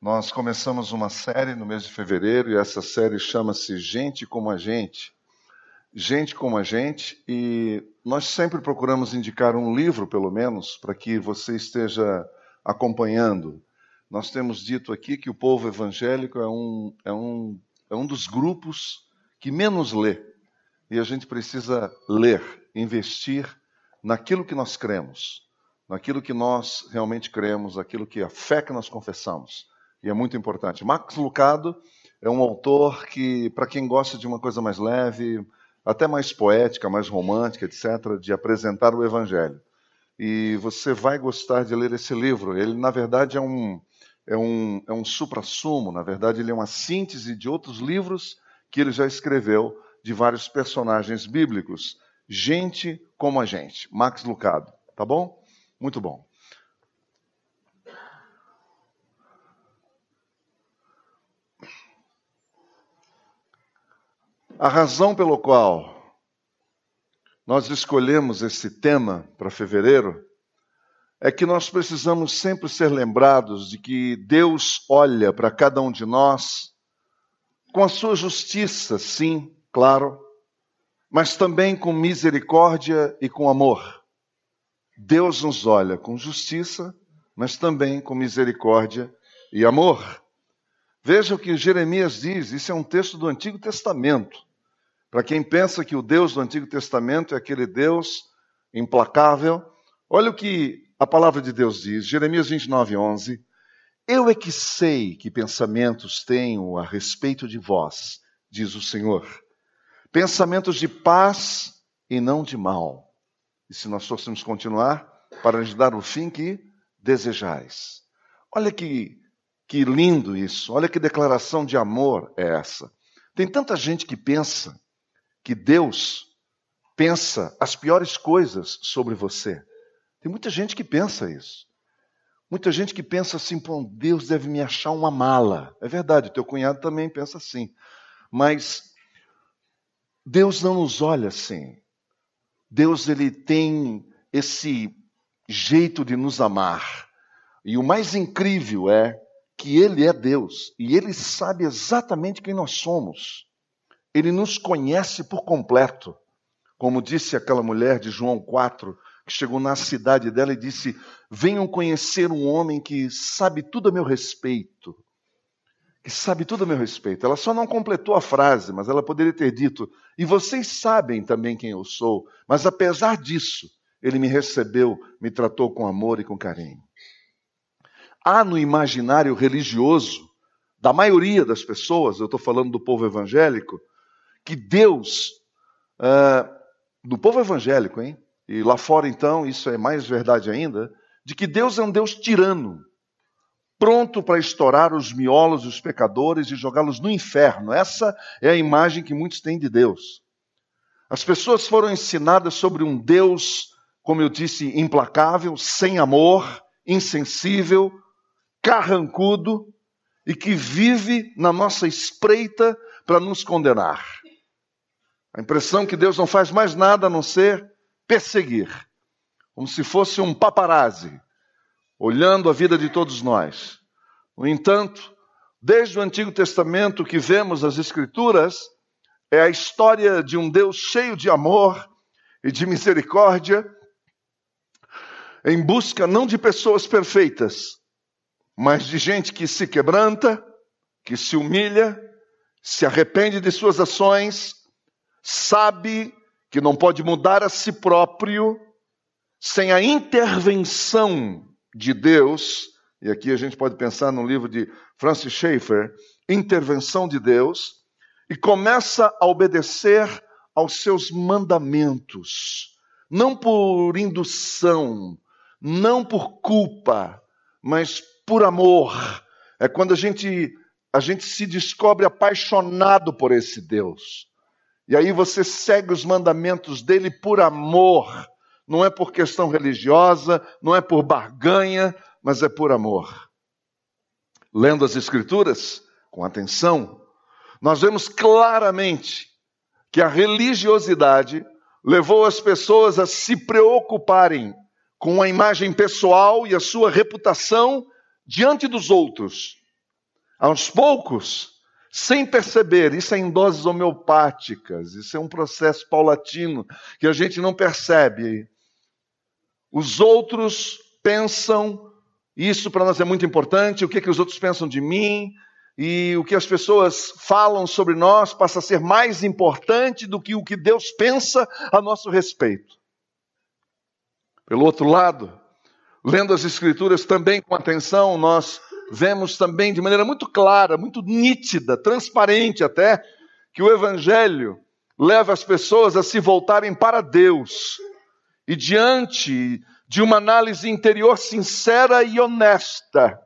Nós começamos uma série no mês de fevereiro e essa série chama-se Gente como a Gente. Gente como a Gente, e nós sempre procuramos indicar um livro, pelo menos, para que você esteja acompanhando. Nós temos dito aqui que o povo evangélico é um, é um, é um dos grupos que menos lê. E a gente precisa ler, investir naquilo que nós cremos naquilo que nós realmente cremos, aquilo que a fé que nós confessamos. E é muito importante. Max Lucado é um autor que, para quem gosta de uma coisa mais leve, até mais poética, mais romântica, etc., de apresentar o Evangelho. E você vai gostar de ler esse livro. Ele, na verdade, é um, é um, é um supra-sumo, na verdade, ele é uma síntese de outros livros que ele já escreveu de vários personagens bíblicos. Gente como a gente. Max Lucado, tá bom? Muito bom. A razão pelo qual nós escolhemos esse tema para fevereiro é que nós precisamos sempre ser lembrados de que Deus olha para cada um de nós com a sua justiça, sim, claro, mas também com misericórdia e com amor. Deus nos olha com justiça, mas também com misericórdia e amor. Veja o que Jeremias diz, isso é um texto do Antigo Testamento. Para quem pensa que o Deus do Antigo Testamento é aquele Deus implacável, olha o que a palavra de Deus diz, Jeremias 29, 11. Eu é que sei que pensamentos tenho a respeito de vós, diz o Senhor. Pensamentos de paz e não de mal, e se nós fôssemos continuar, para lhes dar o fim que desejais. Olha que, que lindo isso, olha que declaração de amor é essa. Tem tanta gente que pensa que Deus pensa as piores coisas sobre você. Tem muita gente que pensa isso. Muita gente que pensa assim, pô, Deus deve me achar uma mala. É verdade, teu cunhado também pensa assim. Mas Deus não nos olha assim. Deus ele tem esse jeito de nos amar. E o mais incrível é que ele é Deus e ele sabe exatamente quem nós somos. Ele nos conhece por completo. Como disse aquela mulher de João 4, que chegou na cidade dela e disse: Venham conhecer um homem que sabe tudo a meu respeito que sabe tudo a meu respeito. Ela só não completou a frase, mas ela poderia ter dito: E vocês sabem também quem eu sou, mas apesar disso, ele me recebeu, me tratou com amor e com carinho. Há no imaginário religioso da maioria das pessoas, eu estou falando do povo evangélico, que Deus, uh, do povo evangélico, hein? E lá fora, então, isso é mais verdade ainda, de que Deus é um Deus tirano pronto para estourar os miolos dos pecadores e jogá-los no inferno. Essa é a imagem que muitos têm de Deus. As pessoas foram ensinadas sobre um Deus, como eu disse, implacável, sem amor, insensível, carrancudo e que vive na nossa espreita para nos condenar. A impressão que Deus não faz mais nada a não ser perseguir, como se fosse um paparazzi olhando a vida de todos nós. No entanto, desde o Antigo Testamento que vemos as Escrituras, é a história de um Deus cheio de amor e de misericórdia, em busca não de pessoas perfeitas, mas de gente que se quebranta, que se humilha, se arrepende de suas ações, sabe que não pode mudar a si próprio sem a intervenção de Deus, e aqui a gente pode pensar no livro de Francis Schaeffer, Intervenção de Deus, e começa a obedecer aos seus mandamentos, não por indução, não por culpa, mas por amor. É quando a gente a gente se descobre apaixonado por esse Deus. E aí você segue os mandamentos dele por amor não é por questão religiosa, não é por barganha, mas é por amor. Lendo as Escrituras com atenção, nós vemos claramente que a religiosidade levou as pessoas a se preocuparem com a imagem pessoal e a sua reputação diante dos outros, aos poucos, sem perceber, isso é em doses homeopáticas, isso é um processo paulatino que a gente não percebe. Os outros pensam, isso para nós é muito importante, o que, que os outros pensam de mim, e o que as pessoas falam sobre nós passa a ser mais importante do que o que Deus pensa a nosso respeito. Pelo outro lado, lendo as Escrituras também com atenção, nós vemos também de maneira muito clara, muito nítida, transparente até, que o Evangelho leva as pessoas a se voltarem para Deus e diante de uma análise interior sincera e honesta,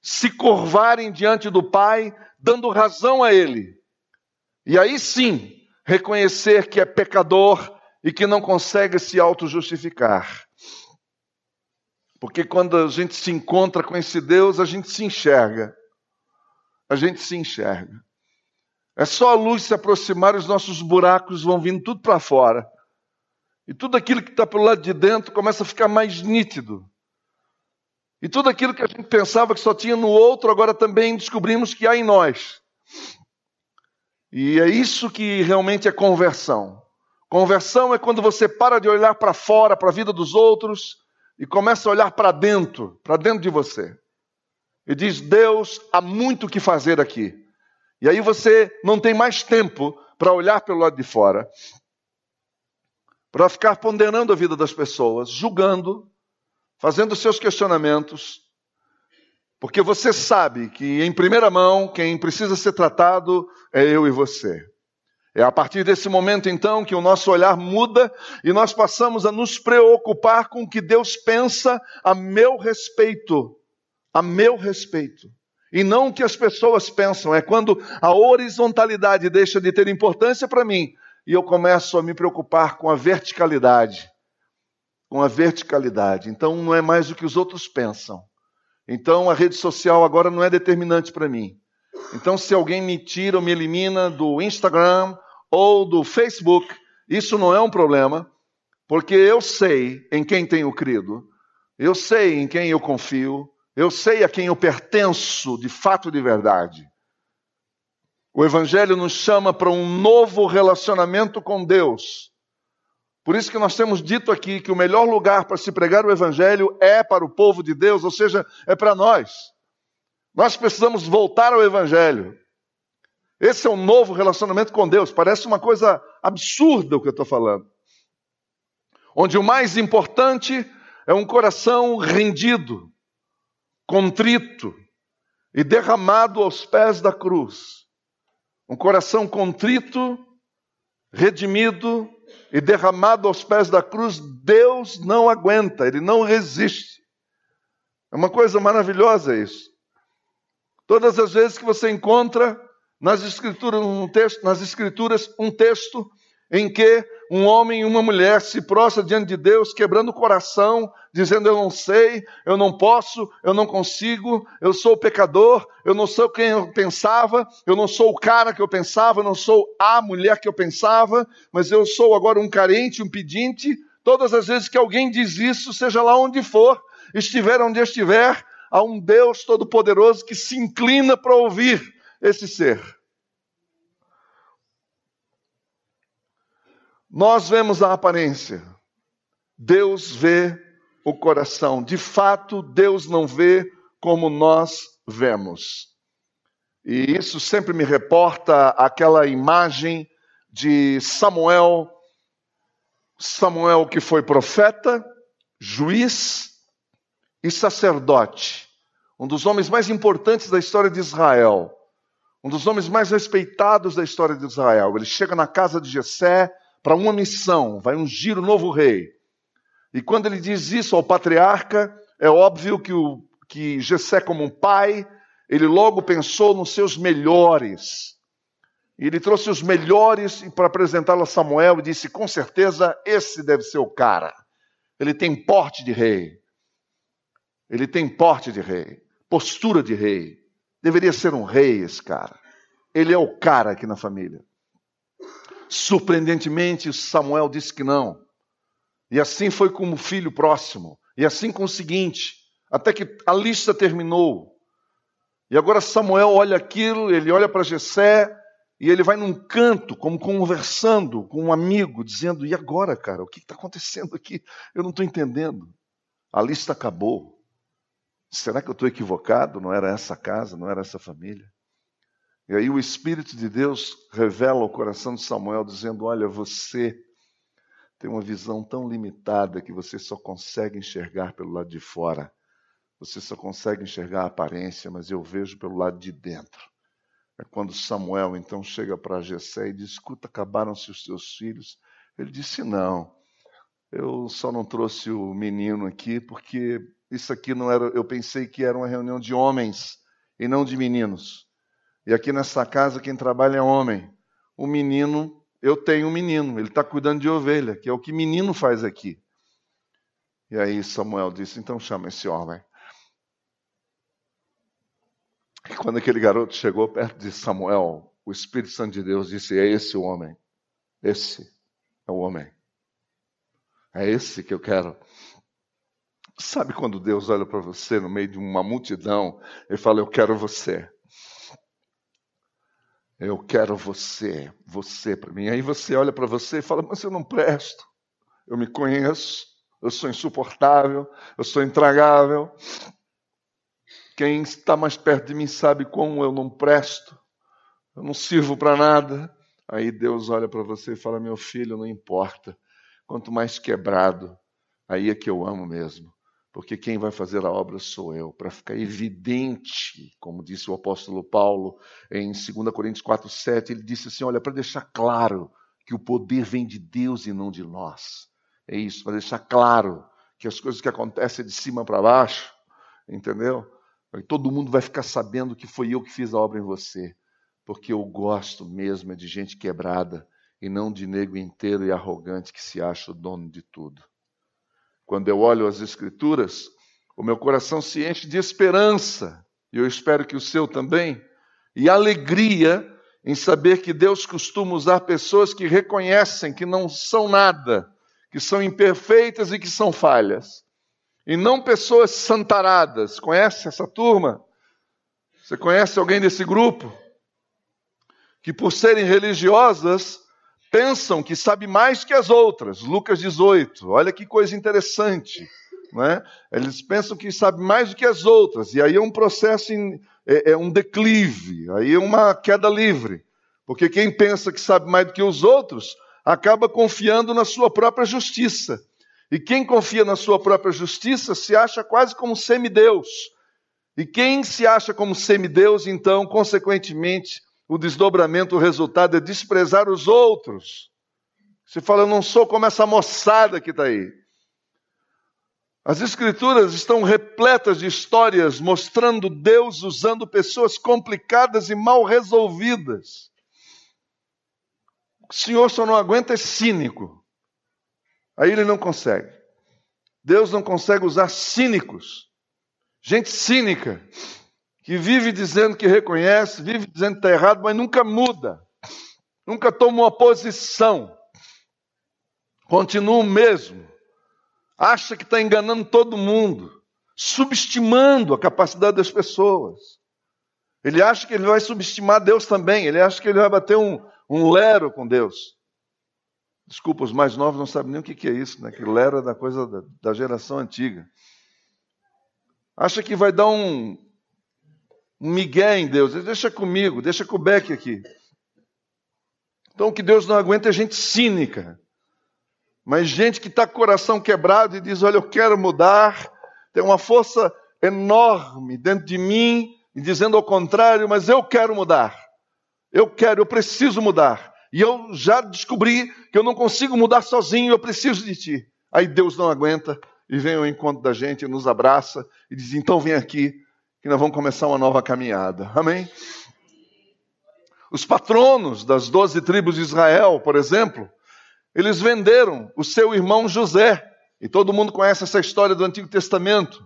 se curvarem diante do Pai, dando razão a Ele. E aí sim, reconhecer que é pecador e que não consegue se auto-justificar. Porque quando a gente se encontra com esse Deus, a gente se enxerga. A gente se enxerga. É só a luz se aproximar, os nossos buracos vão vindo tudo para fora. E tudo aquilo que está pelo lado de dentro começa a ficar mais nítido. E tudo aquilo que a gente pensava que só tinha no outro, agora também descobrimos que há em nós. E é isso que realmente é conversão. Conversão é quando você para de olhar para fora, para a vida dos outros, e começa a olhar para dentro, para dentro de você. E diz: Deus, há muito o que fazer aqui. E aí você não tem mais tempo para olhar pelo lado de fora, para ficar ponderando a vida das pessoas, julgando, fazendo seus questionamentos, porque você sabe que em primeira mão quem precisa ser tratado é eu e você. É a partir desse momento, então, que o nosso olhar muda e nós passamos a nos preocupar com o que Deus pensa a meu respeito. A meu respeito. E não o que as pessoas pensam. É quando a horizontalidade deixa de ter importância para mim e eu começo a me preocupar com a verticalidade. Com a verticalidade. Então, não é mais o que os outros pensam. Então, a rede social agora não é determinante para mim. Então, se alguém me tira ou me elimina do Instagram ou do Facebook, isso não é um problema, porque eu sei em quem tenho crido, eu sei em quem eu confio, eu sei a quem eu pertenço de fato e de verdade. O Evangelho nos chama para um novo relacionamento com Deus. Por isso que nós temos dito aqui que o melhor lugar para se pregar o Evangelho é para o povo de Deus, ou seja, é para nós. Nós precisamos voltar ao Evangelho. Esse é um novo relacionamento com Deus. Parece uma coisa absurda o que eu estou falando. Onde o mais importante é um coração rendido, contrito e derramado aos pés da cruz. Um coração contrito, redimido e derramado aos pés da cruz, Deus não aguenta, ele não resiste. É uma coisa maravilhosa isso. Todas as vezes que você encontra nas escrituras um texto, nas escrituras um texto em que um homem e uma mulher se prostram diante de Deus, quebrando o coração, dizendo: Eu não sei, eu não posso, eu não consigo, eu sou pecador, eu não sou quem eu pensava, eu não sou o cara que eu pensava, eu não sou a mulher que eu pensava, mas eu sou agora um carente, um pedinte. Todas as vezes que alguém diz isso, seja lá onde for, estiver onde estiver, a um Deus Todo-Poderoso que se inclina para ouvir esse ser. Nós vemos a aparência, Deus vê o coração. De fato, Deus não vê como nós vemos. E isso sempre me reporta aquela imagem de Samuel, Samuel que foi profeta, juiz, e sacerdote, um dos homens mais importantes da história de Israel, um dos homens mais respeitados da história de Israel. Ele chega na casa de Jessé para uma missão, vai ungir o novo rei. E quando ele diz isso ao patriarca, é óbvio que, o, que Jessé, como um pai, ele logo pensou nos seus melhores. E ele trouxe os melhores para apresentá-lo a Samuel e disse: com certeza esse deve ser o cara. Ele tem porte de rei. Ele tem porte de rei, postura de rei. Deveria ser um rei esse cara. Ele é o cara aqui na família. Surpreendentemente, Samuel disse que não. E assim foi com o filho próximo. E assim com o seguinte, até que a lista terminou. E agora Samuel olha aquilo, ele olha para Jessé e ele vai num canto, como conversando com um amigo, dizendo: E agora, cara, o que está acontecendo aqui? Eu não estou entendendo. A lista acabou. Será que eu estou equivocado? Não era essa casa, não era essa família? E aí o Espírito de Deus revela ao coração de Samuel, dizendo: Olha, você tem uma visão tão limitada que você só consegue enxergar pelo lado de fora. Você só consegue enxergar a aparência, mas eu vejo pelo lado de dentro. É quando Samuel então chega para Jessé e diz: Escuta, acabaram-se os teus filhos? Ele disse: Não, eu só não trouxe o menino aqui porque isso aqui não era. Eu pensei que era uma reunião de homens e não de meninos. E aqui nessa casa quem trabalha é homem. O menino, eu tenho um menino, ele está cuidando de ovelha, que é o que menino faz aqui. E aí Samuel disse: Então chama esse homem. E quando aquele garoto chegou perto de Samuel, o Espírito Santo de Deus disse: É esse o homem. Esse é o homem. É esse que eu quero. Sabe quando Deus olha para você no meio de uma multidão e fala: Eu quero você. Eu quero você, você para mim. Aí você olha para você e fala: Mas eu não presto. Eu me conheço, eu sou insuportável, eu sou intragável. Quem está mais perto de mim sabe como eu não presto, eu não sirvo para nada. Aí Deus olha para você e fala: Meu filho, não importa. Quanto mais quebrado, aí é que eu amo mesmo. Porque quem vai fazer a obra sou eu, para ficar evidente, como disse o apóstolo Paulo em 2 Coríntios 4,7, ele disse assim: olha, para deixar claro que o poder vem de Deus e não de nós. É isso, para deixar claro que as coisas que acontecem de cima para baixo, entendeu? Todo mundo vai ficar sabendo que foi eu que fiz a obra em você, porque eu gosto mesmo é de gente quebrada e não de nego inteiro e arrogante que se acha o dono de tudo. Quando eu olho as Escrituras, o meu coração se enche de esperança, e eu espero que o seu também, e alegria em saber que Deus costuma usar pessoas que reconhecem que não são nada, que são imperfeitas e que são falhas e não pessoas santaradas. Conhece essa turma? Você conhece alguém desse grupo? Que por serem religiosas pensam que sabe mais que as outras. Lucas 18. Olha que coisa interessante. Né? Eles pensam que sabe mais do que as outras. E aí é um processo, em, é, é um declive, aí é uma queda livre. Porque quem pensa que sabe mais do que os outros acaba confiando na sua própria justiça. E quem confia na sua própria justiça se acha quase como semideus. E quem se acha como semideus, então, consequentemente, o desdobramento, o resultado é desprezar os outros. Você fala, eu não sou como essa moçada que está aí. As Escrituras estão repletas de histórias mostrando Deus usando pessoas complicadas e mal resolvidas. O Senhor só não aguenta é cínico. Aí ele não consegue. Deus não consegue usar cínicos, gente cínica, que vive dizendo que reconhece, vive dizendo que está errado, mas nunca muda, nunca toma uma posição, continua o mesmo, acha que está enganando todo mundo, subestimando a capacidade das pessoas. Ele acha que ele vai subestimar Deus também, ele acha que ele vai bater um, um lero com Deus. Desculpa, os mais novos não sabem nem o que é isso, né? Que lera da coisa da, da geração antiga. Acha que vai dar um migué em Deus. Deixa comigo, deixa com o Beck aqui. Então o que Deus não aguenta é gente cínica. Mas gente que está com o coração quebrado e diz: Olha, eu quero mudar. Tem uma força enorme dentro de mim, dizendo ao contrário, mas eu quero mudar. Eu quero, eu preciso mudar. E eu já descobri que eu não consigo mudar sozinho, eu preciso de ti. Aí Deus não aguenta e vem ao encontro da gente, nos abraça e diz: então vem aqui, que nós vamos começar uma nova caminhada. Amém? Os patronos das doze tribos de Israel, por exemplo, eles venderam o seu irmão José. E todo mundo conhece essa história do Antigo Testamento.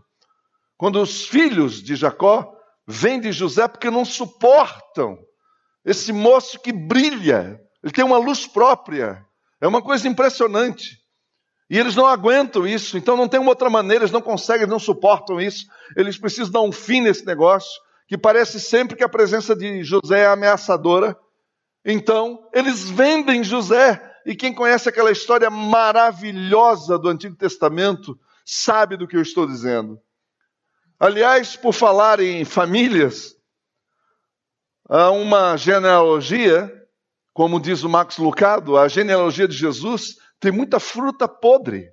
Quando os filhos de Jacó vendem José porque não suportam esse moço que brilha ele tem uma luz própria. É uma coisa impressionante. E eles não aguentam isso, então não tem uma outra maneira, eles não conseguem, não suportam isso. Eles precisam dar um fim nesse negócio, que parece sempre que a presença de José é ameaçadora. Então, eles vendem José. E quem conhece aquela história maravilhosa do Antigo Testamento sabe do que eu estou dizendo. Aliás, por falar em famílias, há uma genealogia, como diz o Max Lucado, a genealogia de Jesus tem muita fruta podre.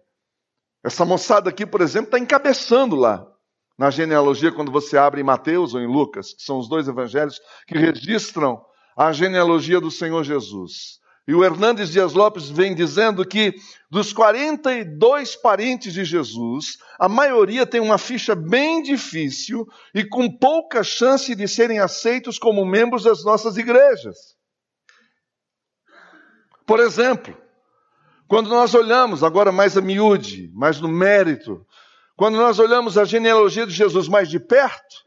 Essa moçada aqui, por exemplo, está encabeçando lá na genealogia, quando você abre em Mateus ou em Lucas, que são os dois evangelhos que registram a genealogia do Senhor Jesus. E o Hernandes Dias Lopes vem dizendo que dos 42 parentes de Jesus, a maioria tem uma ficha bem difícil e com pouca chance de serem aceitos como membros das nossas igrejas. Por exemplo, quando nós olhamos, agora mais a miúde, mais no mérito, quando nós olhamos a genealogia de Jesus mais de perto,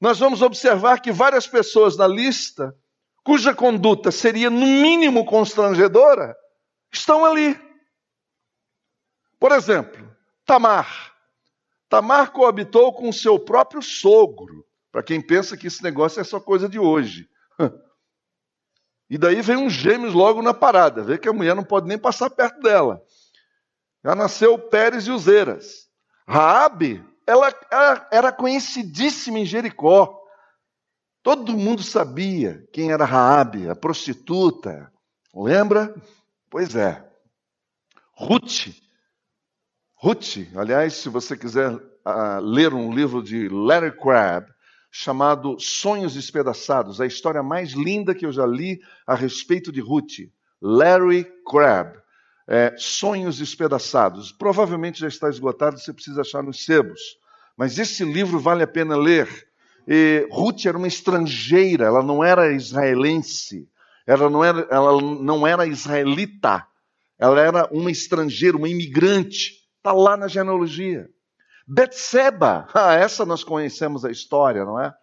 nós vamos observar que várias pessoas na lista, cuja conduta seria no mínimo constrangedora, estão ali. Por exemplo, Tamar. Tamar coabitou com seu próprio sogro. Para quem pensa que esse negócio é só coisa de hoje. E daí vem um gêmeos logo na parada. Vê que a mulher não pode nem passar perto dela. Já nasceu Pérez e Uzeiras. Raabe, ela, ela era conhecidíssima em Jericó. Todo mundo sabia quem era Raabe, a prostituta. Lembra? Pois é. Ruth. Ruth, aliás, se você quiser uh, ler um livro de Larry Crabb, chamado Sonhos Despedaçados, a história mais linda que eu já li a respeito de Ruth. Larry Crabb. É, Sonhos Despedaçados. Provavelmente já está esgotado, você precisa achar nos sebos. Mas esse livro vale a pena ler. E Ruth era uma estrangeira, ela não era israelense, ela não era, ela não era israelita, ela era uma estrangeira, uma imigrante. Está lá na genealogia. Betseba, ah, essa nós conhecemos a história, não é?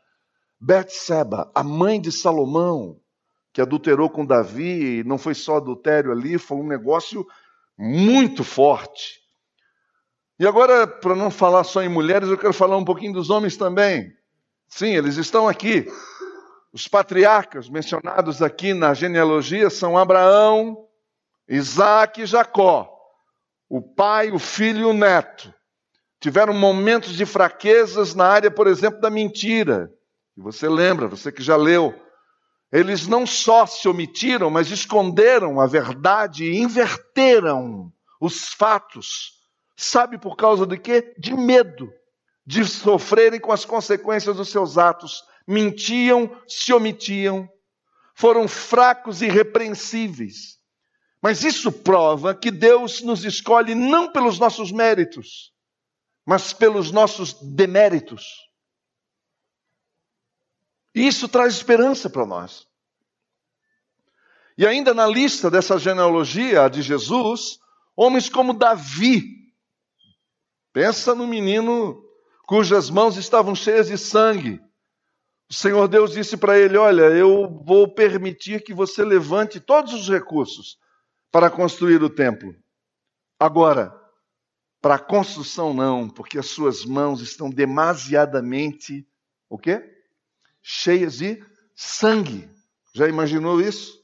Betseba, a mãe de Salomão, que adulterou com Davi, e não foi só adultério ali, foi um negócio muito forte. E agora, para não falar só em mulheres, eu quero falar um pouquinho dos homens também. Sim, eles estão aqui. Os patriarcas mencionados aqui na genealogia são Abraão, Isaac e Jacó. O pai, o filho e o neto tiveram momentos de fraquezas na área, por exemplo, da mentira. E você lembra, você que já leu. Eles não só se omitiram, mas esconderam a verdade e inverteram os fatos. Sabe por causa de quê? De medo de sofrerem com as consequências dos seus atos. Mentiam, se omitiam, foram fracos e irrepreensíveis. Mas isso prova que Deus nos escolhe não pelos nossos méritos, mas pelos nossos deméritos. E isso traz esperança para nós. E ainda na lista dessa genealogia de Jesus, homens como Davi. Pensa no menino cujas mãos estavam cheias de sangue. O Senhor Deus disse para ele: Olha, eu vou permitir que você levante todos os recursos para construir o templo. Agora, para a construção não, porque as suas mãos estão demasiadamente o quê? Cheias de sangue. Já imaginou isso?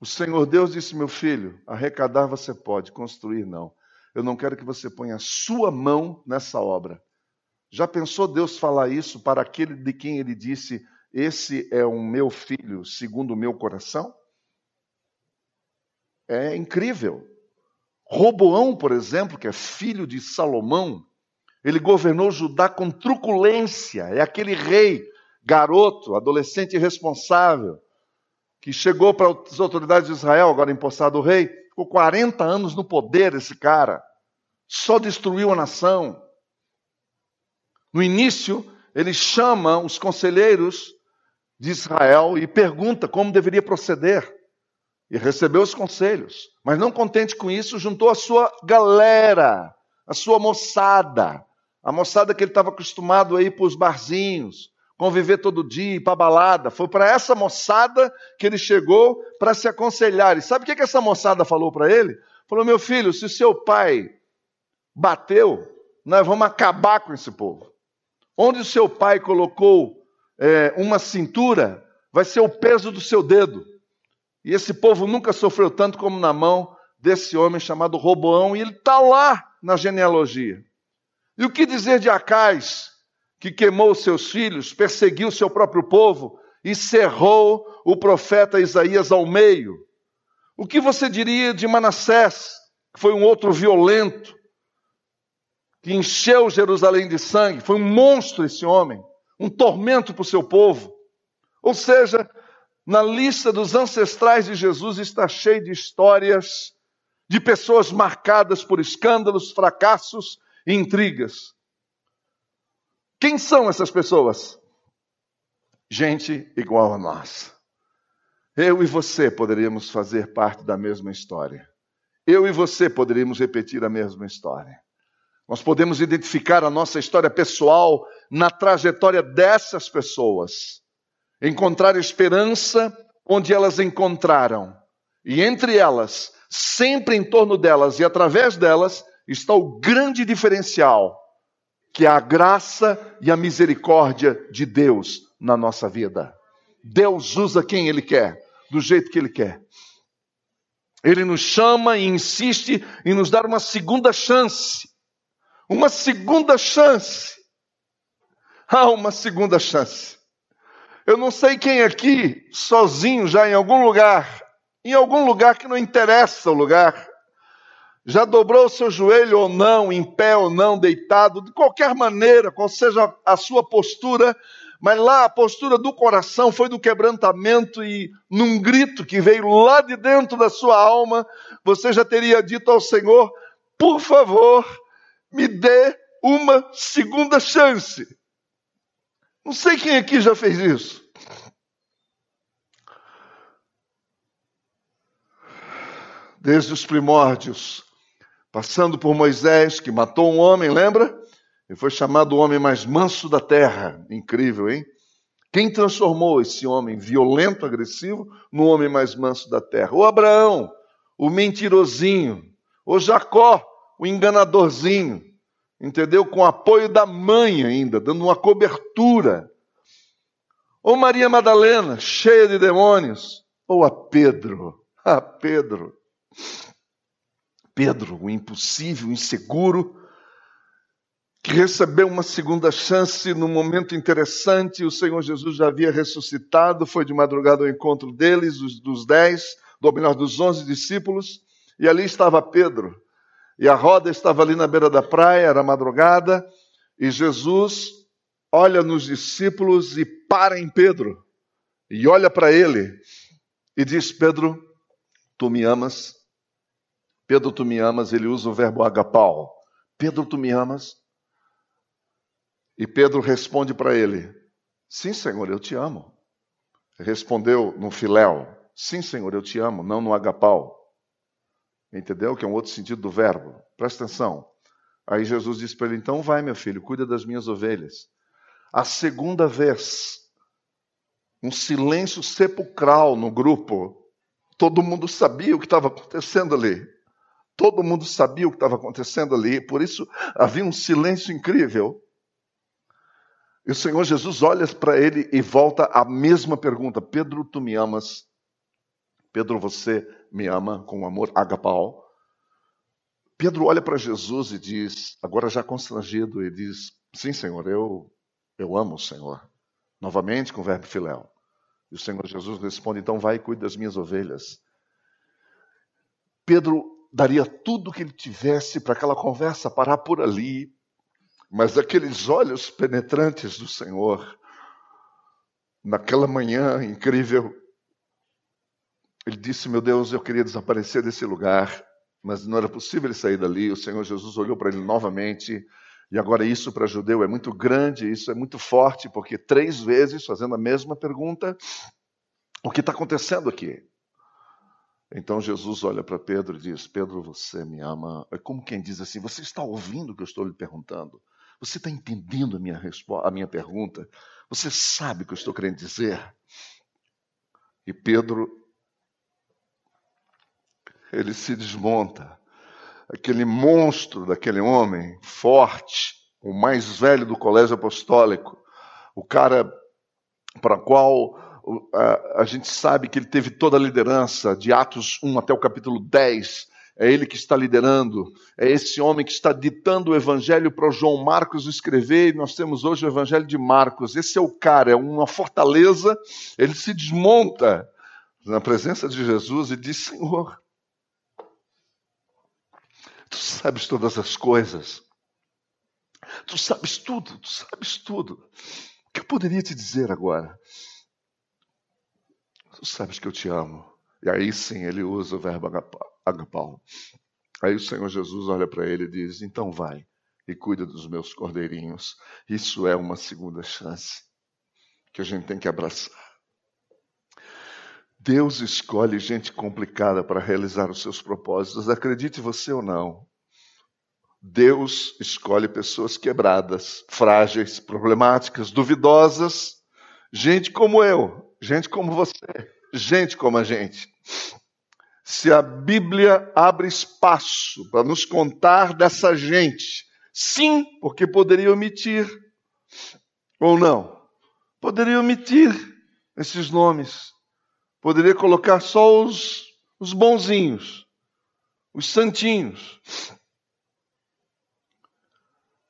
O Senhor Deus disse: Meu filho, arrecadar você pode, construir não. Eu não quero que você ponha a sua mão nessa obra. Já pensou Deus falar isso para aquele de quem ele disse: Esse é o meu filho, segundo o meu coração? É incrível. Roboão, por exemplo, que é filho de Salomão, ele governou Judá com truculência. É aquele rei, garoto, adolescente irresponsável, que chegou para as autoridades de Israel, agora empossado rei, ficou 40 anos no poder esse cara. Só destruiu a nação. No início, ele chama os conselheiros de Israel e pergunta como deveria proceder. E recebeu os conselhos. Mas não contente com isso, juntou a sua galera, a sua moçada, a moçada que ele estava acostumado a ir para os barzinhos, conviver todo dia, ir para balada. Foi para essa moçada que ele chegou para se aconselhar. E sabe o que, que essa moçada falou para ele? Falou: meu filho, se seu pai bateu, nós vamos acabar com esse povo. Onde o seu pai colocou é, uma cintura, vai ser o peso do seu dedo. E esse povo nunca sofreu tanto como na mão desse homem chamado Roboão, e ele está lá na genealogia. E o que dizer de Acais, que queimou seus filhos, perseguiu seu próprio povo e cerrou o profeta Isaías ao meio? O que você diria de Manassés, que foi um outro violento, que encheu Jerusalém de sangue? Foi um monstro esse homem, um tormento para o seu povo. Ou seja, na lista dos ancestrais de Jesus está cheio de histórias de pessoas marcadas por escândalos, fracassos e intrigas. Quem são essas pessoas? Gente igual a nós. Eu e você poderíamos fazer parte da mesma história. Eu e você poderíamos repetir a mesma história. Nós podemos identificar a nossa história pessoal na trajetória dessas pessoas, encontrar esperança onde elas encontraram, e entre elas sempre em torno delas e através delas está o grande diferencial, que é a graça e a misericórdia de Deus na nossa vida. Deus usa quem Ele quer, do jeito que Ele quer. Ele nos chama e insiste em nos dar uma segunda chance. Uma segunda chance. Ah, uma segunda chance. Eu não sei quem aqui, sozinho, já em algum lugar, em algum lugar que não interessa o lugar. Já dobrou o seu joelho ou não, em pé ou não, deitado, de qualquer maneira, qual seja a sua postura, mas lá a postura do coração foi do quebrantamento e num grito que veio lá de dentro da sua alma, você já teria dito ao Senhor: por favor, me dê uma segunda chance. Não sei quem aqui já fez isso. desde os primórdios, passando por Moisés, que matou um homem, lembra? E foi chamado o homem mais manso da terra. Incrível, hein? Quem transformou esse homem violento, agressivo, no homem mais manso da terra? O Abraão, o mentirosinho. O Jacó, o enganadorzinho. Entendeu? Com apoio da mãe ainda, dando uma cobertura. Ou Maria Madalena, cheia de demônios. Ou a Pedro. A Pedro, Pedro, o impossível, o inseguro, que recebeu uma segunda chance num momento interessante. O Senhor Jesus já havia ressuscitado, foi de madrugada ao encontro deles, dos dez, ou melhor, dos onze discípulos, e ali estava Pedro. E a roda estava ali na beira da praia, era madrugada, e Jesus olha nos discípulos e para em Pedro, e olha para ele, e diz: Pedro, tu me amas? Pedro, tu me amas, ele usa o verbo agapau. Pedro, tu me amas? E Pedro responde para ele: Sim, Senhor, eu te amo. Respondeu no filéu: Sim, Senhor, eu te amo, não no agapau. Entendeu? Que é um outro sentido do verbo. Presta atenção. Aí Jesus disse para ele: Então vai, meu filho, cuida das minhas ovelhas. A segunda vez, um silêncio sepulcral no grupo. Todo mundo sabia o que estava acontecendo ali. Todo mundo sabia o que estava acontecendo ali, por isso havia um silêncio incrível. E o Senhor Jesus olha para ele e volta a mesma pergunta: Pedro, tu me amas? Pedro, você me ama com amor agapau? Pedro olha para Jesus e diz, agora já constrangido, e diz: Sim, Senhor, eu, eu amo o Senhor. Novamente com o verbo filéu. E o Senhor Jesus responde: Então vai e cuide das minhas ovelhas. Pedro daria tudo o que ele tivesse para aquela conversa parar por ali, mas aqueles olhos penetrantes do Senhor, naquela manhã incrível, ele disse: Meu Deus, eu queria desaparecer desse lugar, mas não era possível ele sair dali. O Senhor Jesus olhou para ele novamente. E agora, isso para judeu é muito grande, isso é muito forte, porque três vezes fazendo a mesma pergunta: o que está acontecendo aqui? Então Jesus olha para Pedro e diz: Pedro, você me ama. É como quem diz assim: Você está ouvindo o que eu estou lhe perguntando? Você está entendendo a minha, a minha pergunta? Você sabe o que eu estou querendo dizer? E Pedro, ele se desmonta. Aquele monstro daquele homem, forte, o mais velho do colégio apostólico, o cara para qual a, a gente sabe que ele teve toda a liderança, de Atos 1 até o capítulo 10, é ele que está liderando, é esse homem que está ditando o evangelho para o João Marcos escrever, e nós temos hoje o evangelho de Marcos. Esse é o cara, é uma fortaleza, ele se desmonta na presença de Jesus e diz: Senhor, tu sabes todas as coisas, tu sabes tudo, tu sabes tudo. O que eu poderia te dizer agora? Tu sabes que eu te amo. E aí sim ele usa o verbo agapau. Aí o Senhor Jesus olha para ele e diz: Então vai e cuida dos meus cordeirinhos. Isso é uma segunda chance que a gente tem que abraçar. Deus escolhe gente complicada para realizar os seus propósitos, acredite você ou não. Deus escolhe pessoas quebradas, frágeis, problemáticas, duvidosas, gente como eu, gente como você, gente como a gente. Se a Bíblia abre espaço para nos contar dessa gente, sim, porque poderia omitir, ou não, poderia omitir esses nomes. Poderia colocar só os, os bonzinhos, os santinhos.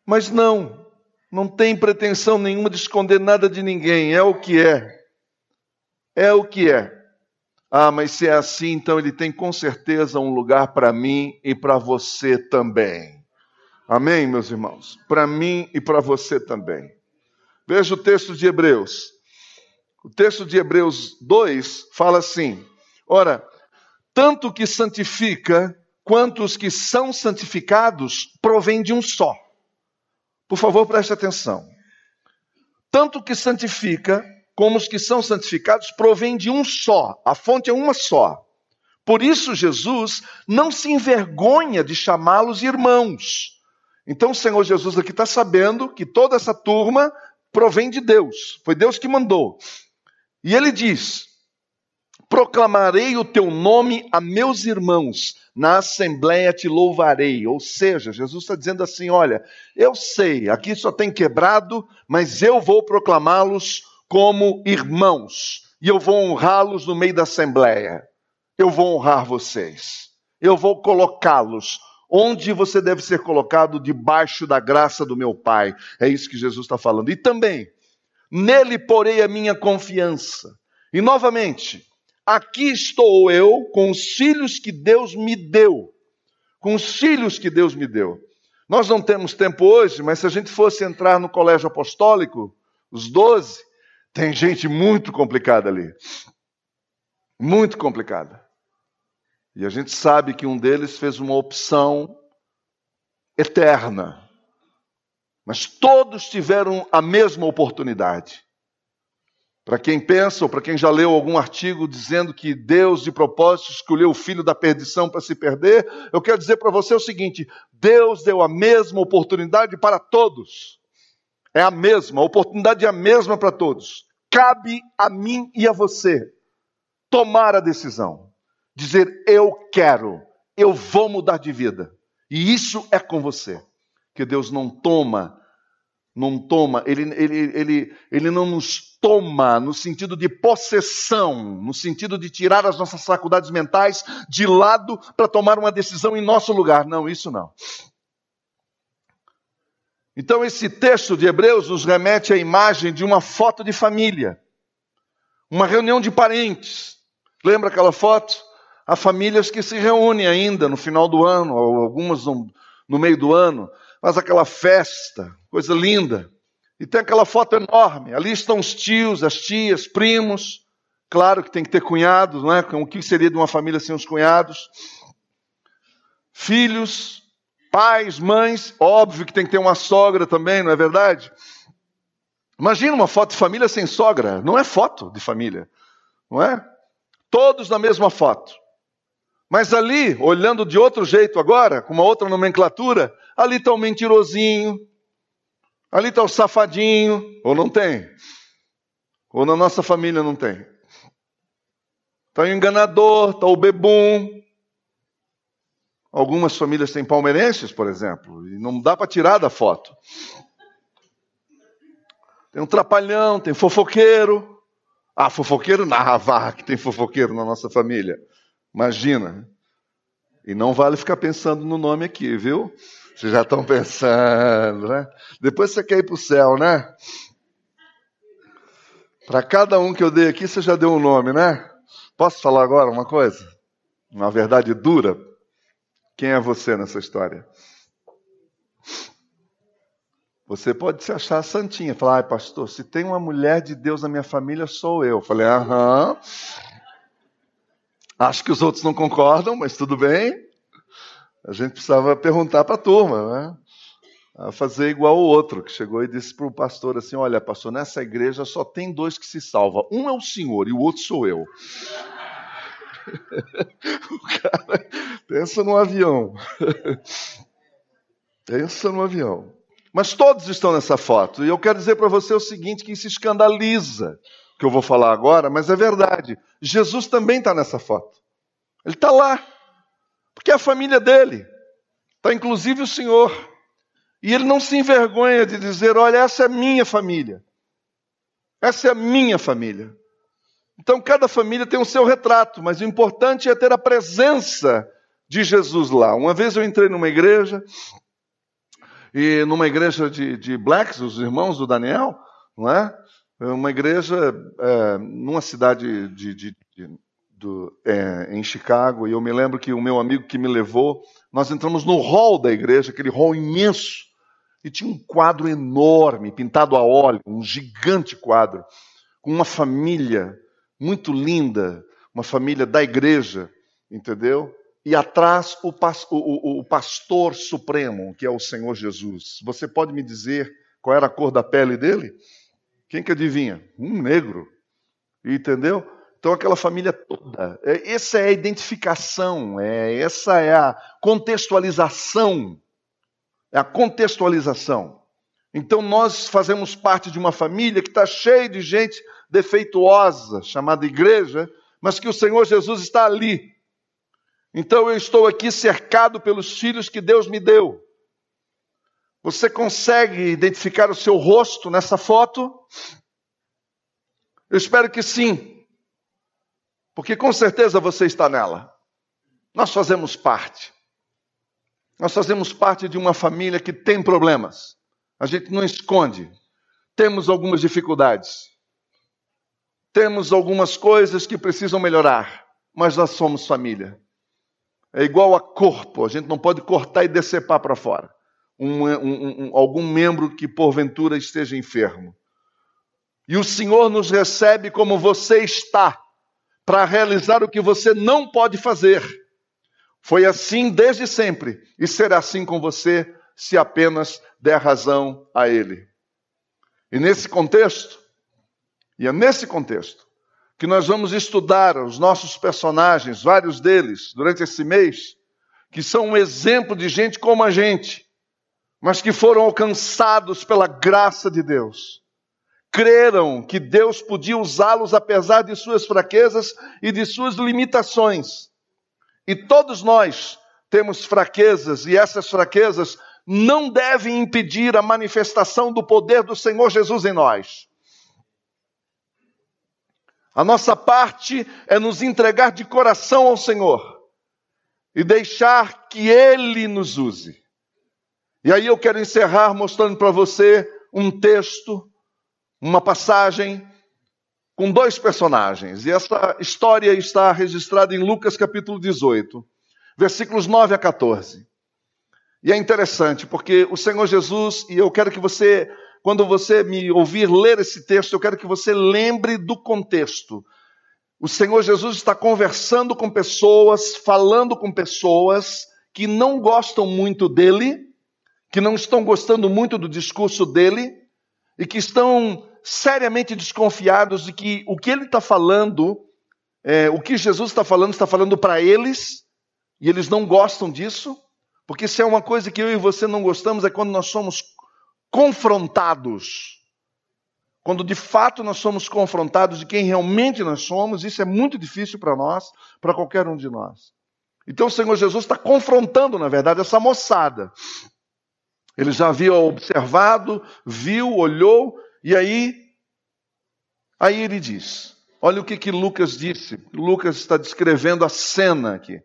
Mas não, não tem pretensão nenhuma de esconder nada de ninguém, é o que é. É o que é. Ah, mas se é assim, então ele tem com certeza um lugar para mim e para você também. Amém, meus irmãos? Para mim e para você também. Veja o texto de Hebreus. O texto de Hebreus 2 fala assim: Ora, tanto que santifica quanto os que são santificados provém de um só. Por favor, preste atenção. Tanto que santifica como os que são santificados provém de um só. A fonte é uma só. Por isso, Jesus não se envergonha de chamá-los irmãos. Então, o Senhor Jesus aqui está sabendo que toda essa turma provém de Deus. Foi Deus que mandou. E ele diz: Proclamarei o teu nome a meus irmãos, na assembleia te louvarei. Ou seja, Jesus está dizendo assim: Olha, eu sei, aqui só tem quebrado, mas eu vou proclamá-los como irmãos, e eu vou honrá-los no meio da assembleia. Eu vou honrar vocês, eu vou colocá-los onde você deve ser colocado debaixo da graça do meu Pai. É isso que Jesus está falando. E também, nele porei a minha confiança. E novamente, aqui estou eu com os filhos que Deus me deu. Com os filhos que Deus me deu. Nós não temos tempo hoje, mas se a gente fosse entrar no colégio apostólico, os doze, tem gente muito complicada ali. Muito complicada. E a gente sabe que um deles fez uma opção eterna. Mas todos tiveram a mesma oportunidade. Para quem pensa, ou para quem já leu algum artigo dizendo que Deus, de propósito, escolheu o filho da perdição para se perder, eu quero dizer para você o seguinte: Deus deu a mesma oportunidade para todos. É a mesma, a oportunidade é a mesma para todos. Cabe a mim e a você tomar a decisão, dizer: eu quero, eu vou mudar de vida. E isso é com você que Deus não toma, não toma, ele, ele, ele, ele não nos toma no sentido de possessão, no sentido de tirar as nossas faculdades mentais de lado para tomar uma decisão em nosso lugar. Não, isso não. Então, esse texto de Hebreus nos remete à imagem de uma foto de família, uma reunião de parentes. Lembra aquela foto? Há famílias que se reúnem ainda no final do ano, ou algumas no, no meio do ano, faz aquela festa, coisa linda. E tem aquela foto enorme. Ali estão os tios, as tias, primos. Claro que tem que ter cunhados, não é? O que seria de uma família sem os cunhados? Filhos, pais, mães. Óbvio que tem que ter uma sogra também, não é verdade? Imagina uma foto de família sem sogra. Não é foto de família, não é? Todos na mesma foto. Mas ali, olhando de outro jeito agora, com uma outra nomenclatura, ali está o mentirosinho, ali está o safadinho, ou não tem? Ou na nossa família não tem? Está o enganador, está o bebum. Algumas famílias têm palmeirenses, por exemplo, e não dá para tirar da foto. Tem um trapalhão, tem fofoqueiro. Ah, fofoqueiro na vá que tem fofoqueiro na nossa família. Imagina. E não vale ficar pensando no nome aqui, viu? Vocês já estão pensando, né? Depois você quer ir para o céu, né? Para cada um que eu dei aqui, você já deu um nome, né? Posso falar agora uma coisa? Uma verdade dura? Quem é você nessa história? Você pode se achar santinha, falar, ai pastor, se tem uma mulher de Deus na minha família, sou eu. Falei, aham. Acho que os outros não concordam, mas tudo bem. A gente precisava perguntar para a turma, né? A fazer igual o outro, que chegou e disse para o pastor assim: Olha, pastor, nessa igreja só tem dois que se salvam. Um é o senhor e o outro sou eu. o cara pensa no avião. pensa no avião. Mas todos estão nessa foto. E eu quero dizer para você o seguinte: que se escandaliza que eu vou falar agora, mas é verdade. Jesus também está nessa foto. Ele está lá. Porque é a família dele. Está inclusive o Senhor. E ele não se envergonha de dizer: olha, essa é minha família. Essa é a minha família. Então, cada família tem o seu retrato, mas o importante é ter a presença de Jesus lá. Uma vez eu entrei numa igreja e numa igreja de, de blacks, os irmãos do Daniel, não é? Uma igreja é, numa cidade de, de, de do, é, em Chicago, e eu me lembro que o meu amigo que me levou, nós entramos no hall da igreja, aquele hall imenso, e tinha um quadro enorme, pintado a óleo, um gigante quadro, com uma família muito linda, uma família da igreja, entendeu? e atrás o, o, o, pastor supremo, que é o Senhor Jesus. Você pode me dizer qual era a cor da pele dele? Quem que adivinha? Um negro. Entendeu? Então aquela família toda. É, essa é a identificação, é, essa é a contextualização. É a contextualização. Então nós fazemos parte de uma família que está cheia de gente defeituosa, chamada igreja, mas que o Senhor Jesus está ali então eu estou aqui cercado pelos filhos que Deus me deu. Você consegue identificar o seu rosto nessa foto? Eu espero que sim, porque com certeza você está nela. Nós fazemos parte. Nós fazemos parte de uma família que tem problemas. A gente não esconde. Temos algumas dificuldades. Temos algumas coisas que precisam melhorar, mas nós somos família. É igual a corpo, a gente não pode cortar e decepar para fora. Um, um, um, algum membro que porventura esteja enfermo. E o Senhor nos recebe como você está, para realizar o que você não pode fazer. Foi assim desde sempre, e será assim com você se apenas der razão a Ele. E nesse contexto, e é nesse contexto, que nós vamos estudar os nossos personagens, vários deles, durante esse mês, que são um exemplo de gente como a gente, mas que foram alcançados pela graça de Deus. Creram que Deus podia usá-los apesar de suas fraquezas e de suas limitações. E todos nós temos fraquezas, e essas fraquezas não devem impedir a manifestação do poder do Senhor Jesus em nós. A nossa parte é nos entregar de coração ao Senhor e deixar que Ele nos use. E aí eu quero encerrar mostrando para você um texto, uma passagem com dois personagens. E essa história está registrada em Lucas capítulo 18, versículos 9 a 14. E é interessante porque o Senhor Jesus, e eu quero que você quando você me ouvir ler esse texto, eu quero que você lembre do contexto. O Senhor Jesus está conversando com pessoas, falando com pessoas que não gostam muito dele, que não estão gostando muito do discurso dele e que estão seriamente desconfiados de que o que ele está falando, é, o que Jesus está falando, está falando para eles e eles não gostam disso, porque se é uma coisa que eu e você não gostamos é quando nós somos confrontados. Quando de fato nós somos confrontados de quem realmente nós somos, isso é muito difícil para nós, para qualquer um de nós. Então o Senhor Jesus está confrontando, na verdade, essa moçada. Ele já havia observado, viu, olhou E aí, aí ele diz: olha o que, que Lucas disse. Lucas está descrevendo a cena aqui.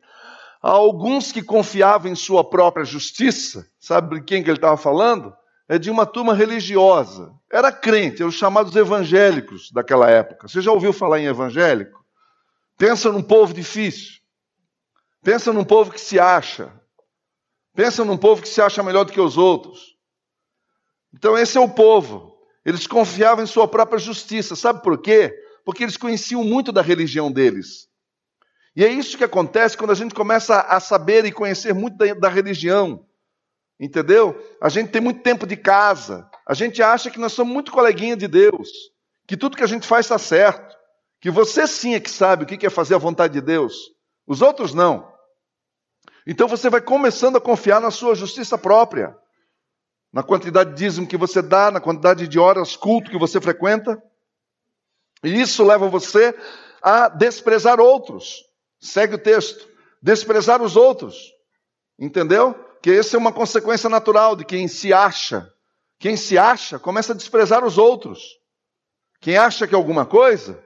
Há alguns que confiavam em sua própria justiça, sabe de quem que ele estava falando? É de uma turma religiosa. Era crente, eram os chamados evangélicos daquela época. Você já ouviu falar em evangélico? Pensa num povo difícil. Pensa num povo que se acha. Pensa num povo que se acha melhor do que os outros. Então, esse é o povo. Eles confiavam em sua própria justiça. Sabe por quê? Porque eles conheciam muito da religião deles. E é isso que acontece quando a gente começa a saber e conhecer muito da, da religião. Entendeu? A gente tem muito tempo de casa. A gente acha que nós somos muito coleguinha de Deus. Que tudo que a gente faz está certo. Que você sim é que sabe o que é fazer a vontade de Deus. Os outros não. Então você vai começando a confiar na sua justiça própria, na quantidade de dízimo que você dá, na quantidade de horas culto que você frequenta. E isso leva você a desprezar outros. Segue o texto. Desprezar os outros. Entendeu? Que essa é uma consequência natural de quem se acha. Quem se acha começa a desprezar os outros. Quem acha que é alguma coisa,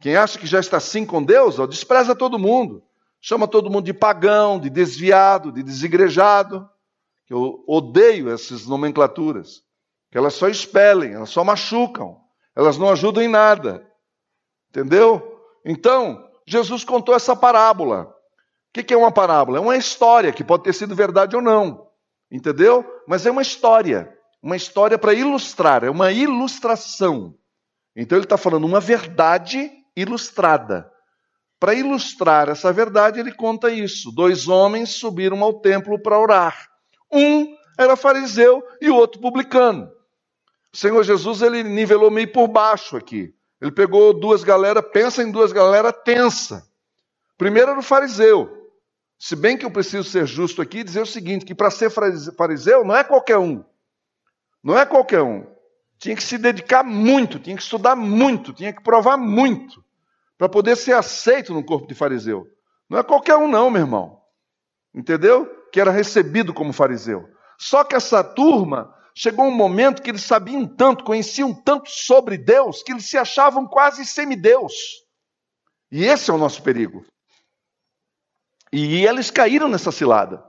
quem acha que já está assim com Deus, ó, despreza todo mundo. Chama todo mundo de pagão, de desviado, de desigrejado. Eu odeio essas nomenclaturas, que elas só expelem, elas só machucam, elas não ajudam em nada. Entendeu? Então, Jesus contou essa parábola. O que é uma parábola? É uma história que pode ter sido verdade ou não. Entendeu? Mas é uma história. Uma história para ilustrar, é uma ilustração. Então ele está falando uma verdade ilustrada. Para ilustrar essa verdade, ele conta isso: dois homens subiram ao templo para orar. Um era fariseu e o outro publicano. O Senhor Jesus ele nivelou meio por baixo aqui. Ele pegou duas galera, pensa em duas galera tensa. Primeiro era o fariseu. Se bem que eu preciso ser justo aqui e dizer o seguinte, que para ser fariseu não é qualquer um. Não é qualquer um. Tinha que se dedicar muito, tinha que estudar muito, tinha que provar muito para poder ser aceito no corpo de fariseu. Não é qualquer um, não, meu irmão. Entendeu? Que era recebido como fariseu. Só que essa turma chegou um momento que eles sabiam tanto, conheciam tanto sobre Deus, que eles se achavam quase semideus. E esse é o nosso perigo. E eles caíram nessa cilada.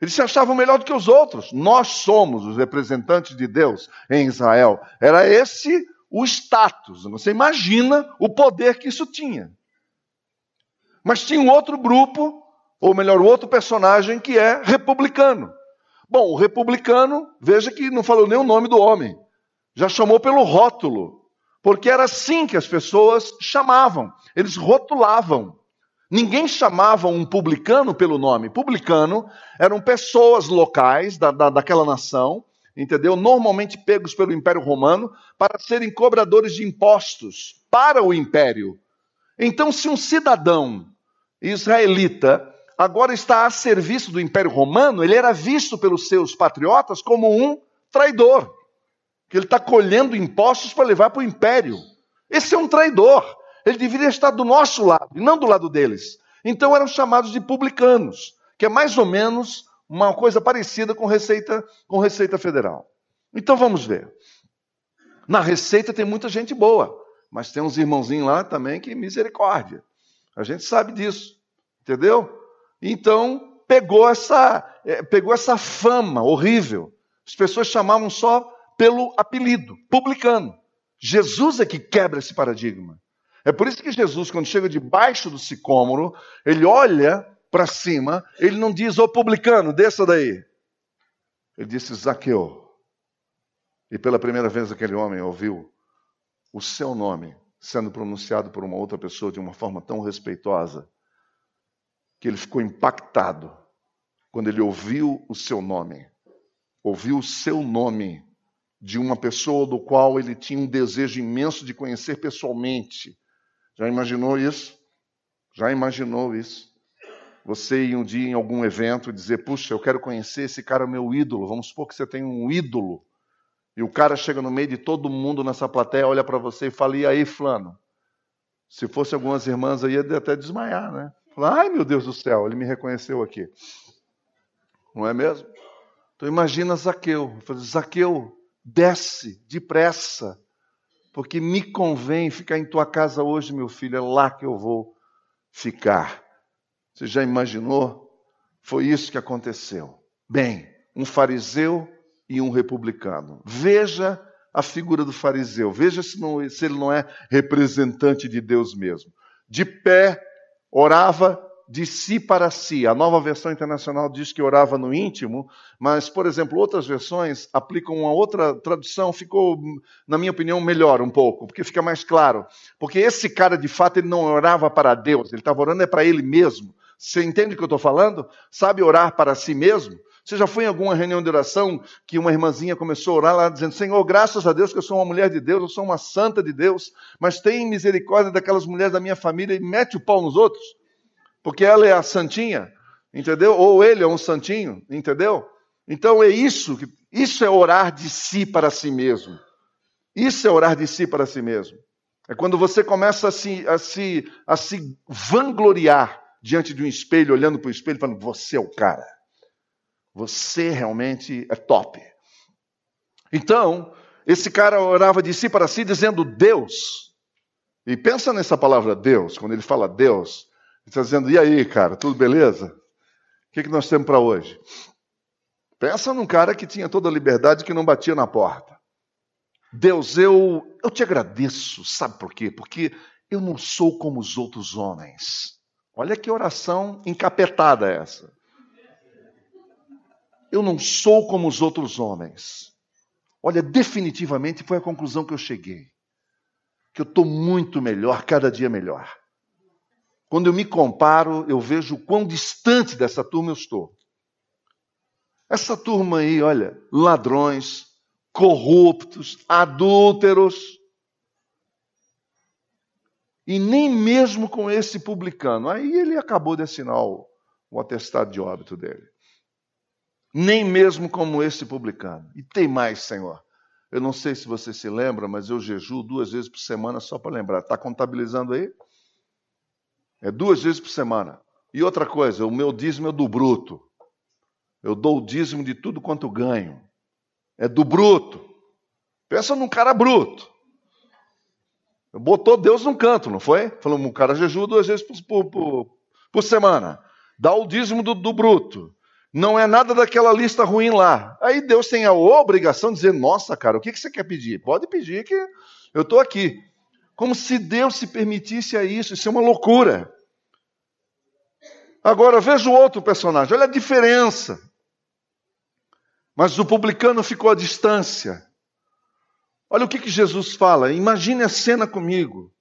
Eles se achavam melhor do que os outros. Nós somos os representantes de Deus em Israel. Era esse o status. Você imagina o poder que isso tinha. Mas tinha um outro grupo, ou melhor, outro personagem que é republicano. Bom, o republicano, veja que não falou nem o nome do homem, já chamou pelo rótulo, porque era assim que as pessoas chamavam, eles rotulavam. Ninguém chamava um publicano pelo nome. Publicano eram pessoas locais da, da, daquela nação entendeu? Normalmente pegos pelo Império Romano para serem cobradores de impostos para o império. Então, se um cidadão israelita agora está a serviço do Império Romano, ele era visto pelos seus patriotas como um traidor, que ele está colhendo impostos para levar para o império. Esse é um traidor. Ele deveria estar do nosso lado e não do lado deles. Então eram chamados de publicanos, que é mais ou menos uma coisa parecida com Receita, com Receita Federal. Então vamos ver. Na Receita tem muita gente boa, mas tem uns irmãozinhos lá também que misericórdia. A gente sabe disso, entendeu? Então pegou essa, é, pegou essa fama horrível. As pessoas chamavam só pelo apelido, publicano. Jesus é que quebra esse paradigma. É por isso que Jesus, quando chega debaixo do sicômoro, ele olha para cima, ele não diz, ô publicano, desça daí. Ele disse, Zaqueu. E pela primeira vez aquele homem ouviu o seu nome sendo pronunciado por uma outra pessoa de uma forma tão respeitosa, que ele ficou impactado quando ele ouviu o seu nome. Ouviu o seu nome de uma pessoa do qual ele tinha um desejo imenso de conhecer pessoalmente. Já imaginou isso? Já imaginou isso? você ir um dia em algum evento e dizer, puxa, eu quero conhecer esse cara, meu ídolo. Vamos supor que você tem um ídolo. E o cara chega no meio de todo mundo nessa plateia, olha para você e fala, e aí, Flano? Se fosse algumas irmãs aí, ia até desmaiar, né? Ai meu Deus do céu, ele me reconheceu aqui. Não é mesmo? Então imagina Zaqueu. Zaqueu, desce depressa. porque me convém ficar em tua casa hoje, meu filho, é lá que eu vou ficar. Você já imaginou? Foi isso que aconteceu. Bem, um fariseu e um republicano. Veja a figura do fariseu, veja se, não, se ele não é representante de Deus mesmo. De pé, orava de si para si. A nova versão internacional diz que orava no íntimo, mas, por exemplo, outras versões aplicam uma outra tradução, ficou, na minha opinião, melhor um pouco, porque fica mais claro. Porque esse cara, de fato, ele não orava para Deus, ele estava orando é para ele mesmo. Você entende o que eu estou falando? Sabe orar para si mesmo? Você já foi em alguma reunião de oração que uma irmãzinha começou a orar lá dizendo: Senhor, graças a Deus que eu sou uma mulher de Deus, eu sou uma santa de Deus, mas tem misericórdia daquelas mulheres da minha família e mete o pau nos outros? porque ela é a santinha, entendeu? Ou ele é um santinho, entendeu? Então é isso, isso é orar de si para si mesmo. Isso é orar de si para si mesmo. É quando você começa a se, a se, a se vangloriar diante de um espelho, olhando para o espelho, falando: Você é o cara. Você realmente é top. Então, esse cara orava de si para si, dizendo Deus. E pensa nessa palavra Deus, quando ele fala Deus, está dizendo: e aí, cara, tudo beleza? O que, que nós temos para hoje? Pensa num cara que tinha toda a liberdade que não batia na porta. Deus, eu, eu te agradeço, sabe por quê? Porque eu não sou como os outros homens. Olha que oração encapetada essa. Eu não sou como os outros homens. Olha, definitivamente foi a conclusão que eu cheguei. Que eu estou muito melhor, cada dia melhor. Quando eu me comparo, eu vejo o quão distante dessa turma eu estou. Essa turma aí, olha, ladrões, corruptos, adúlteros. E nem mesmo com esse publicano. Aí ele acabou de assinar o, o atestado de óbito dele. Nem mesmo como esse publicano. E tem mais, Senhor. Eu não sei se você se lembra, mas eu jejuo duas vezes por semana só para lembrar. Está contabilizando aí? É duas vezes por semana. E outra coisa, o meu dízimo é do bruto. Eu dou o dízimo de tudo quanto ganho. É do bruto. Pensa num cara bruto. Botou Deus num canto, não foi? Falou, um cara jejua duas vezes por, por, por semana. Dá o dízimo do, do, bruto. Não é nada daquela lista ruim lá. Aí Deus tem a obrigação de dizer: Nossa, cara, o que, você quer pedir? Pode pedir que eu estou aqui. Como se Deus se permitisse a isso, isso é uma loucura. Agora veja o outro personagem, olha a diferença. Mas o publicano ficou à distância. Olha o que, que Jesus fala. Imagine a cena comigo.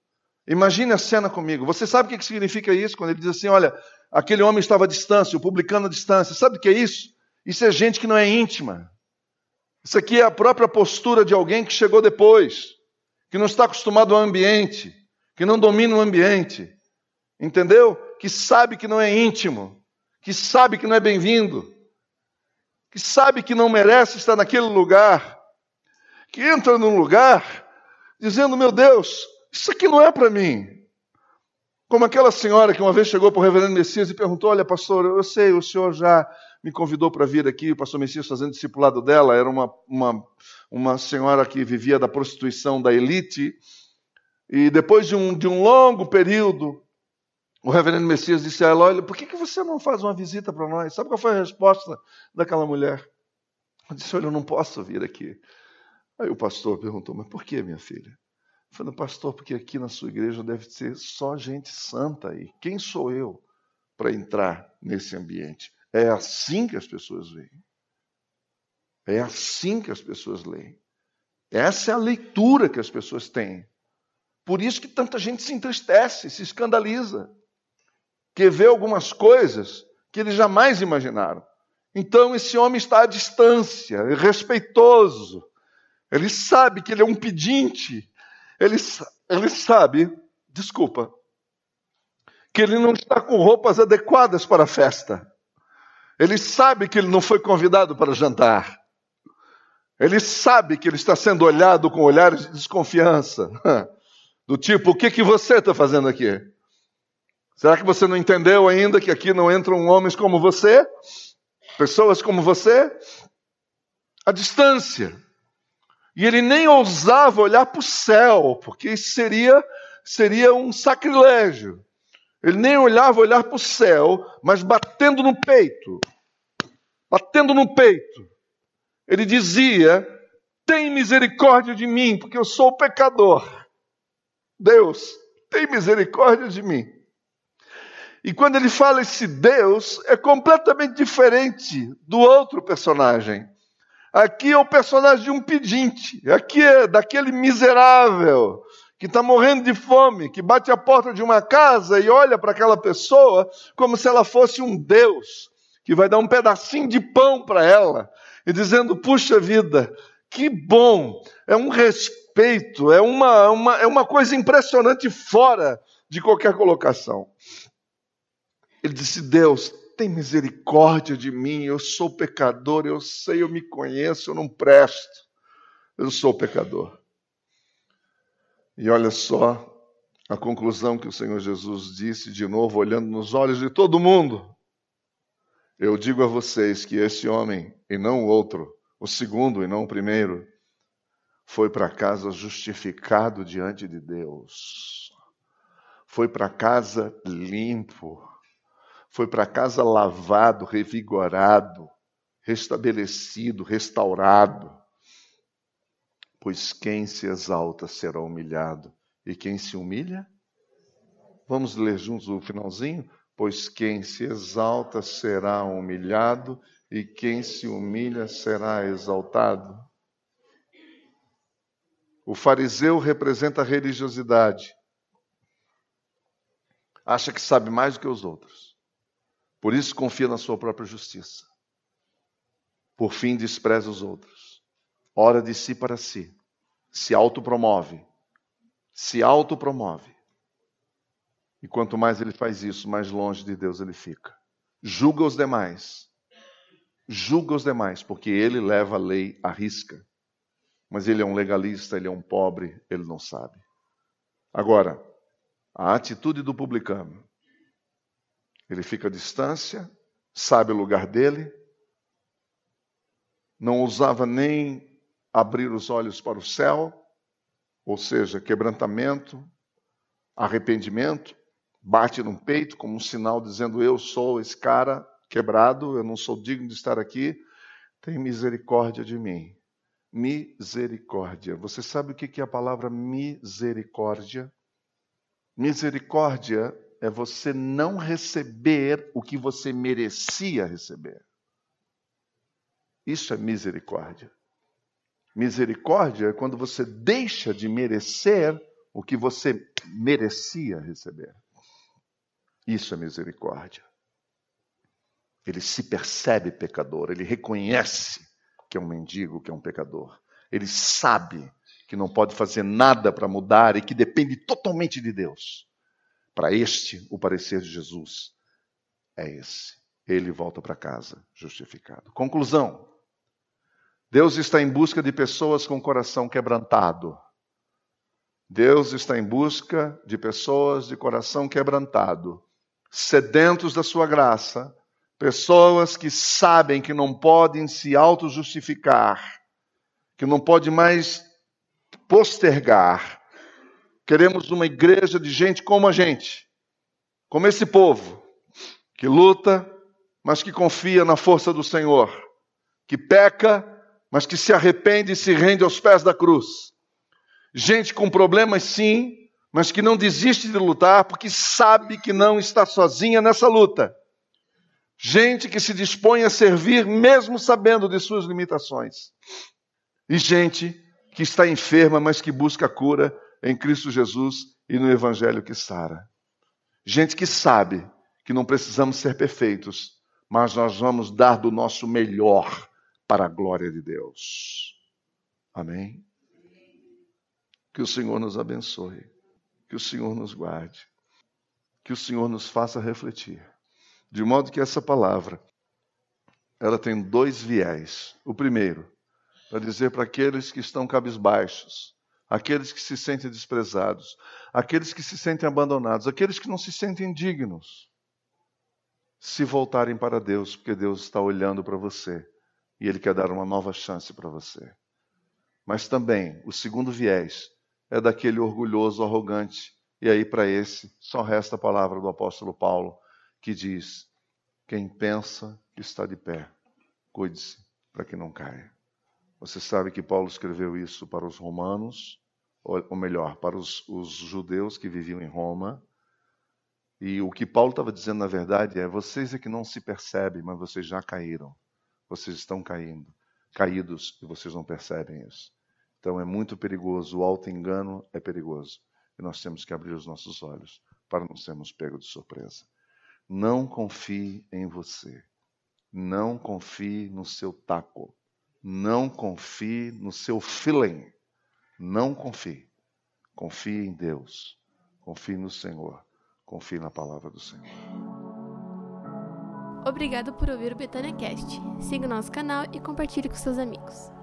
Imagine a cena comigo. Você sabe o que, significa isso? Quando ele diz assim: olha, aquele homem estava à distância, o publicano à distância. Sabe o que é isso? Isso é gente que não é íntima. Isso aqui é a própria postura de alguém que chegou depois que não está acostumado ao ambiente, que não domina o ambiente, entendeu? Que sabe que não é íntimo, que sabe que não é bem-vindo, que sabe que não merece estar naquele lugar, que entra num lugar dizendo: Meu Deus, isso aqui não é para mim. Como aquela senhora que uma vez chegou para o reverendo Messias e perguntou: Olha, pastor, eu sei, o senhor já me convidou para vir aqui, o pastor Messias fazendo discipulado dela, era uma, uma, uma senhora que vivia da prostituição da elite, e depois de um, de um longo período, o reverendo Messias disse a ela: Olha, por que, que você não faz uma visita para nós? Sabe qual foi a resposta daquela mulher? Ela disse: Olha, eu não posso vir aqui. Aí o pastor perguntou: Mas por que, minha filha? Eu falei: Pastor, porque aqui na sua igreja deve ser só gente santa aí. Quem sou eu para entrar nesse ambiente? É assim que as pessoas veem. É assim que as pessoas leem. Essa é a leitura que as pessoas têm. Por isso que tanta gente se entristece, se escandaliza, que vê algumas coisas que eles jamais imaginaram. Então esse homem está à distância, é respeitoso. Ele sabe que ele é um pedinte. Ele, ele sabe, desculpa, que ele não está com roupas adequadas para a festa. Ele sabe que ele não foi convidado para jantar. Ele sabe que ele está sendo olhado com olhares de desconfiança. Do tipo, o que, que você está fazendo aqui? Será que você não entendeu ainda que aqui não entram homens como você? Pessoas como você? A distância. E ele nem ousava olhar para o céu, porque isso seria, seria um sacrilégio. Ele nem olhava olhar para o céu, mas batendo no peito. Batendo no peito. Ele dizia: Tem misericórdia de mim, porque eu sou pecador. Deus, tem misericórdia de mim. E quando ele fala esse Deus, é completamente diferente do outro personagem. Aqui é o personagem de um pedinte, aqui é daquele miserável que está morrendo de fome, que bate a porta de uma casa e olha para aquela pessoa como se ela fosse um Deus, que vai dar um pedacinho de pão para ela, e dizendo: puxa vida, que bom, é um respeito, é uma, uma, é uma coisa impressionante fora de qualquer colocação. Ele disse: Deus, tem misericórdia de mim, eu sou pecador, eu sei, eu me conheço, eu não presto, eu sou pecador. E olha só a conclusão que o Senhor Jesus disse de novo, olhando nos olhos de todo mundo. Eu digo a vocês que esse homem, e não o outro, o segundo e não o primeiro, foi para casa justificado diante de Deus. Foi para casa limpo. Foi para casa lavado, revigorado, restabelecido, restaurado. Pois quem se exalta será humilhado, e quem se humilha? Vamos ler juntos o finalzinho? Pois quem se exalta será humilhado, e quem se humilha será exaltado. O fariseu representa a religiosidade. Acha que sabe mais do que os outros. Por isso confia na sua própria justiça. Por fim, despreza os outros. Ora de si para si. Se autopromove. Se autopromove. E quanto mais ele faz isso, mais longe de Deus ele fica. Julga os demais. Julga os demais, porque ele leva a lei à risca. Mas ele é um legalista, ele é um pobre, ele não sabe. Agora, a atitude do publicano. Ele fica à distância, sabe o lugar dele, não ousava nem abrir os olhos para o céu, ou seja, quebrantamento, arrependimento, bate no peito como um sinal dizendo: Eu sou esse cara quebrado, eu não sou digno de estar aqui, tem misericórdia de mim. Misericórdia. Você sabe o que é a palavra misericórdia? Misericórdia é você não receber o que você merecia receber. Isso é misericórdia. Misericórdia é quando você deixa de merecer o que você merecia receber. Isso é misericórdia. Ele se percebe pecador, ele reconhece que é um mendigo, que é um pecador. Ele sabe que não pode fazer nada para mudar e que depende totalmente de Deus. Para este, o parecer de Jesus é esse. Ele volta para casa justificado. Conclusão: Deus está em busca de pessoas com coração quebrantado. Deus está em busca de pessoas de coração quebrantado, sedentos da sua graça, pessoas que sabem que não podem se auto-justificar, que não pode mais postergar. Queremos uma igreja de gente como a gente, como esse povo, que luta, mas que confia na força do Senhor, que peca, mas que se arrepende e se rende aos pés da cruz. Gente com problemas, sim, mas que não desiste de lutar porque sabe que não está sozinha nessa luta. Gente que se dispõe a servir mesmo sabendo de suas limitações. E gente que está enferma, mas que busca cura em Cristo Jesus e no Evangelho que sara. Gente que sabe que não precisamos ser perfeitos, mas nós vamos dar do nosso melhor para a glória de Deus. Amém? Que o Senhor nos abençoe, que o Senhor nos guarde, que o Senhor nos faça refletir. De modo que essa palavra, ela tem dois viés. O primeiro, para dizer para aqueles que estão cabisbaixos, aqueles que se sentem desprezados, aqueles que se sentem abandonados, aqueles que não se sentem dignos, se voltarem para Deus, porque Deus está olhando para você e Ele quer dar uma nova chance para você. Mas também o segundo viés é daquele orgulhoso, arrogante. E aí, para esse, só resta a palavra do apóstolo Paulo, que diz: Quem pensa que está de pé, cuide-se para que não caia. Você sabe que Paulo escreveu isso para os romanos, ou melhor, para os, os judeus que viviam em Roma. E o que Paulo estava dizendo, na verdade, é: vocês é que não se percebem, mas vocês já caíram. Vocês estão caindo, caídos, e vocês não percebem isso. Então é muito perigoso, o auto-engano é perigoso. E nós temos que abrir os nossos olhos para não sermos pegos de surpresa. Não confie em você. Não confie no seu taco. Não confie no seu feeling. Não confie. Confie em Deus. Confie no Senhor. Confie na palavra do Senhor. Obrigado por ouvir o Betânia Cast. Siga o nosso canal e compartilhe com seus amigos.